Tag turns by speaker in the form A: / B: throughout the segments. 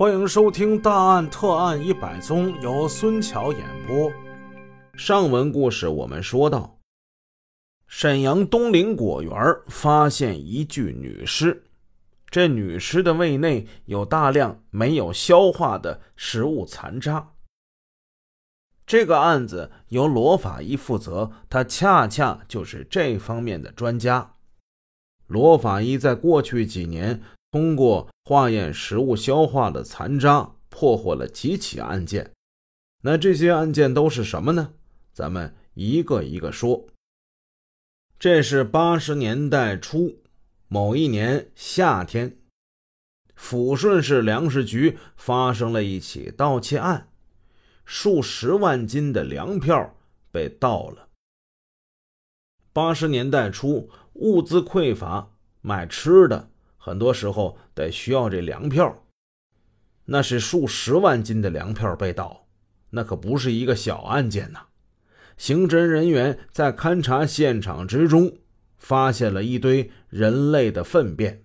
A: 欢迎收听《大案特案一百宗》，由孙桥演播。
B: 上文故事我们说到，沈阳东陵果园发现一具女尸，这女尸的胃内有大量没有消化的食物残渣。这个案子由罗法医负责，他恰恰就是这方面的专家。罗法医在过去几年。通过化验食物消化的残渣，破获了几起案件。那这些案件都是什么呢？咱们一个一个说。这是八十年代初某一年夏天，抚顺市粮食局发生了一起盗窃案，数十万斤的粮票被盗了。八十年代初，物资匮乏，买吃的。很多时候得需要这粮票，那是数十万斤的粮票被盗，那可不是一个小案件呐。刑侦人员在勘查现场之中，发现了一堆人类的粪便。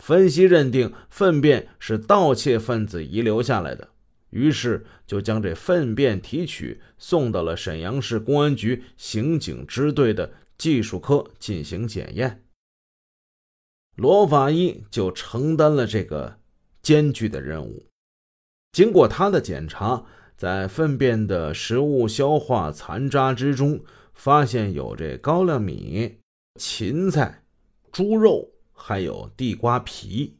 B: 分析认定粪便是盗窃分子遗留下来的，于是就将这粪便提取送到了沈阳市公安局刑警支队的技术科进行检验。罗法医就承担了这个艰巨的任务。经过他的检查，在粪便的食物消化残渣之中，发现有这高粱米、芹菜、猪肉，还有地瓜皮。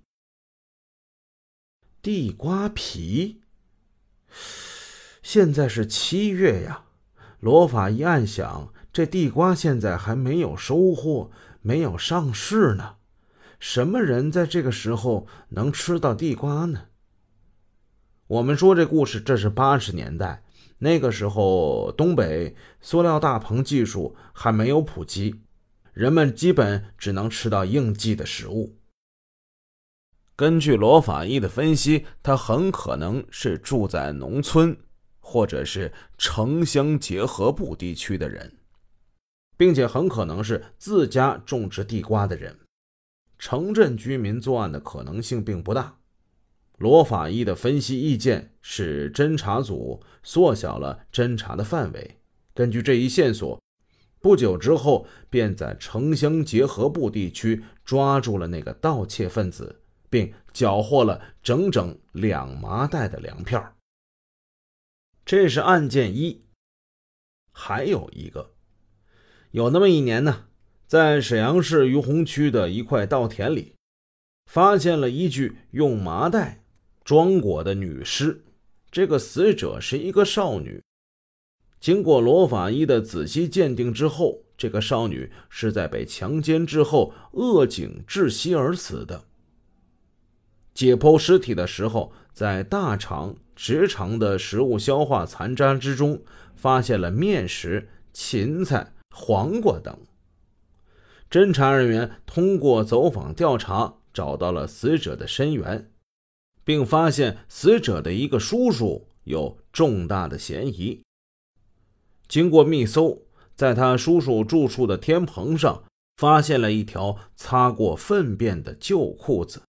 B: 地瓜皮。现在是七月呀，罗法医暗想：这地瓜现在还没有收获，没有上市呢。什么人在这个时候能吃到地瓜呢？我们说这故事，这是八十年代，那个时候东北塑料大棚技术还没有普及，人们基本只能吃到应季的食物。根据罗法医的分析，他很可能是住在农村或者是城乡结合部地区的人，并且很可能是自家种植地瓜的人。城镇居民作案的可能性并不大。罗法医的分析意见使侦查组缩小了侦查的范围。根据这一线索，不久之后便在城乡结合部地区抓住了那个盗窃分子，并缴获了整整两麻袋的粮票。这是案件一。还有一个，有那么一年呢。在沈阳市于洪区的一块稻田里，发现了一具用麻袋装裹的女尸。这个死者是一个少女。经过罗法医的仔细鉴定之后，这个少女是在被强奸之后扼颈窒息而死的。解剖尸体的时候，在大肠、直肠的食物消化残渣之中，发现了面食、芹菜、黄瓜等。侦查人员通过走访调查，找到了死者的身源，并发现死者的一个叔叔有重大的嫌疑。经过密搜，在他叔叔住处的天棚上，发现了一条擦过粪便的旧裤子。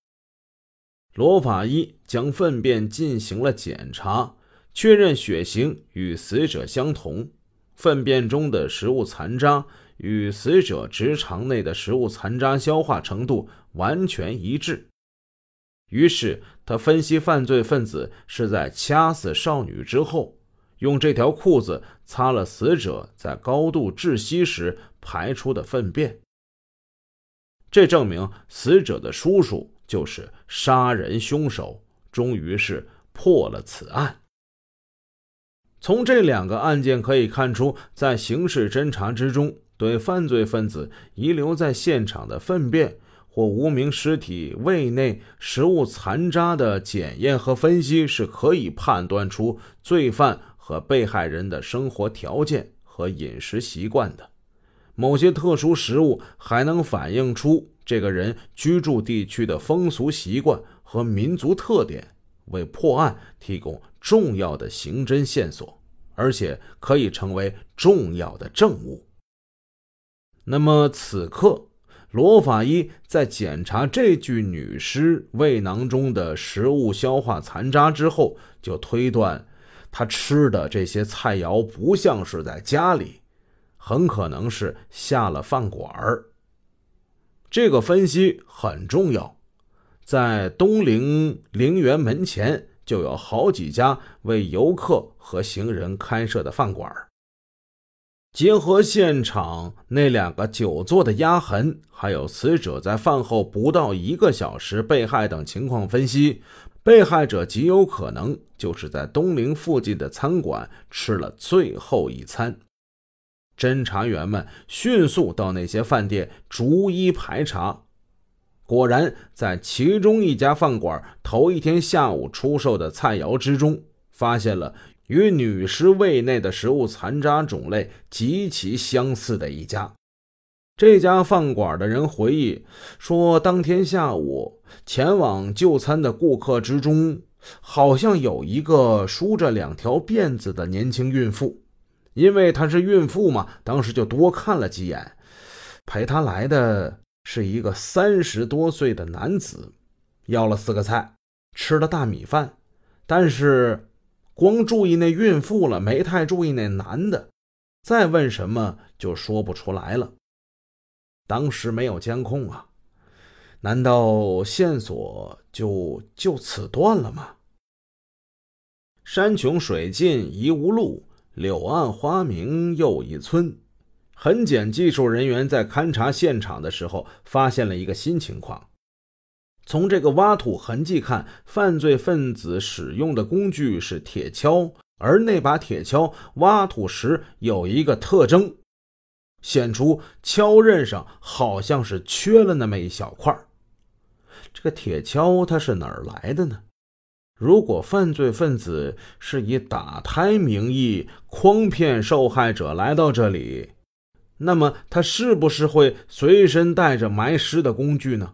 B: 罗法医将粪便进行了检查，确认血型与死者相同，粪便中的食物残渣。与死者直肠内的食物残渣消化程度完全一致，于是他分析犯罪分子是在掐死少女之后，用这条裤子擦了死者在高度窒息时排出的粪便。这证明死者的叔叔就是杀人凶手，终于是破了此案。从这两个案件可以看出，在刑事侦查之中。对犯罪分子遗留在现场的粪便或无名尸体胃内食物残渣的检验和分析，是可以判断出罪犯和被害人的生活条件和饮食习惯的。某些特殊食物还能反映出这个人居住地区的风俗习惯和民族特点，为破案提供重要的刑侦线索，而且可以成为重要的证物。那么此刻，罗法医在检查这具女尸胃囊中的食物消化残渣之后，就推断，她吃的这些菜肴不像是在家里，很可能是下了饭馆儿。这个分析很重要，在东陵陵园门前就有好几家为游客和行人开设的饭馆儿。结合现场那两个久坐的压痕，还有死者在饭后不到一个小时被害等情况分析，被害者极有可能就是在东陵附近的餐馆吃了最后一餐。侦查员们迅速到那些饭店逐一排查，果然在其中一家饭馆头一天下午出售的菜肴之中，发现了。与女尸胃内的食物残渣种类极其相似的一家，这家饭馆的人回忆说，当天下午前往就餐的顾客之中，好像有一个梳着两条辫子的年轻孕妇。因为她是孕妇嘛，当时就多看了几眼。陪她来的是一个三十多岁的男子，要了四个菜，吃了大米饭，但是。光注意那孕妇了，没太注意那男的。再问什么就说不出来了。当时没有监控啊，难道线索就就此断了吗？山穷水尽疑无路，柳暗花明又一村。痕检技术人员在勘察现场的时候，发现了一个新情况。从这个挖土痕迹看，犯罪分子使用的工具是铁锹，而那把铁锹挖土时有一个特征，显出锹刃上好像是缺了那么一小块。这个铁锹它是哪儿来的呢？如果犯罪分子是以打胎名义诓骗受害者来到这里，那么他是不是会随身带着埋尸的工具呢？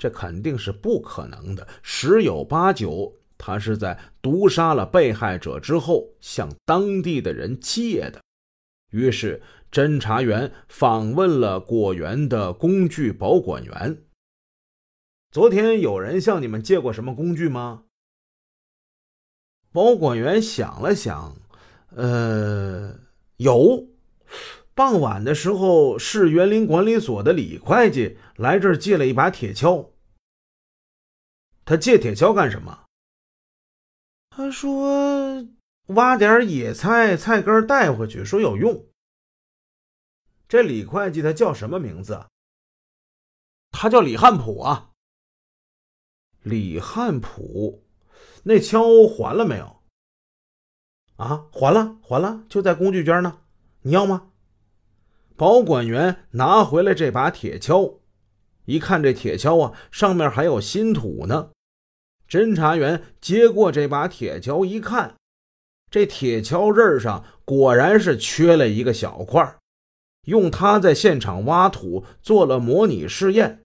B: 这肯定是不可能的，十有八九他是在毒杀了被害者之后向当地的人借的。于是，侦查员访问了果园的工具保管员。昨天有人向你们借过什么工具吗？保管员想了想，呃，有。傍晚的时候，市园林管理所的李会计来这儿借了一把铁锹。他借铁锹干什么？他说挖点野菜菜根带回去，说有用。这李会计他叫什么名字？他叫李汉普啊。李汉普，那锹还了没有？啊，还了，还了，就在工具间呢。你要吗？保管员拿回来这把铁锹，一看这铁锹啊，上面还有新土呢。侦查员接过这把铁锹一看，这铁锹刃上果然是缺了一个小块。用它在现场挖土做了模拟试验，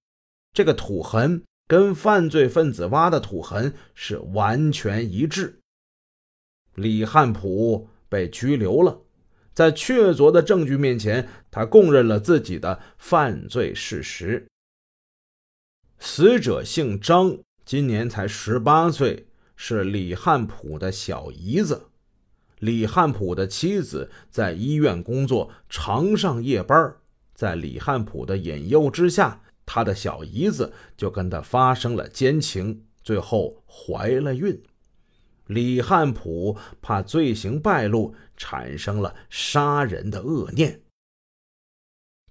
B: 这个土痕跟犯罪分子挖的土痕是完全一致。李汉普被拘留了。在确凿的证据面前，他供认了自己的犯罪事实。死者姓张，今年才十八岁，是李汉普的小姨子。李汉普的妻子在医院工作，常上夜班。在李汉普的引诱之下，他的小姨子就跟他发生了奸情，最后怀了孕。李汉普怕罪行败露，产生了杀人的恶念。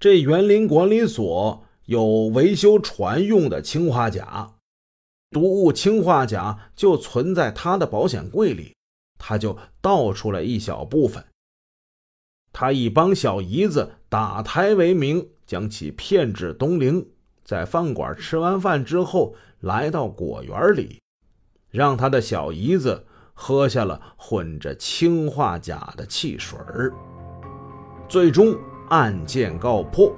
B: 这园林管理所有维修船用的氰化钾，毒物氰化钾就存在他的保险柜里，他就倒出来一小部分。他以帮小姨子打胎为名，将其骗至东陵，在饭馆吃完饭之后，来到果园里。让他的小姨子喝下了混着氰化钾的汽水儿，最终案件告破。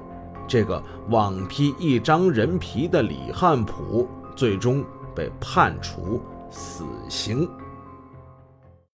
B: 这个网披一张人皮的李汉普，最终被判处死刑。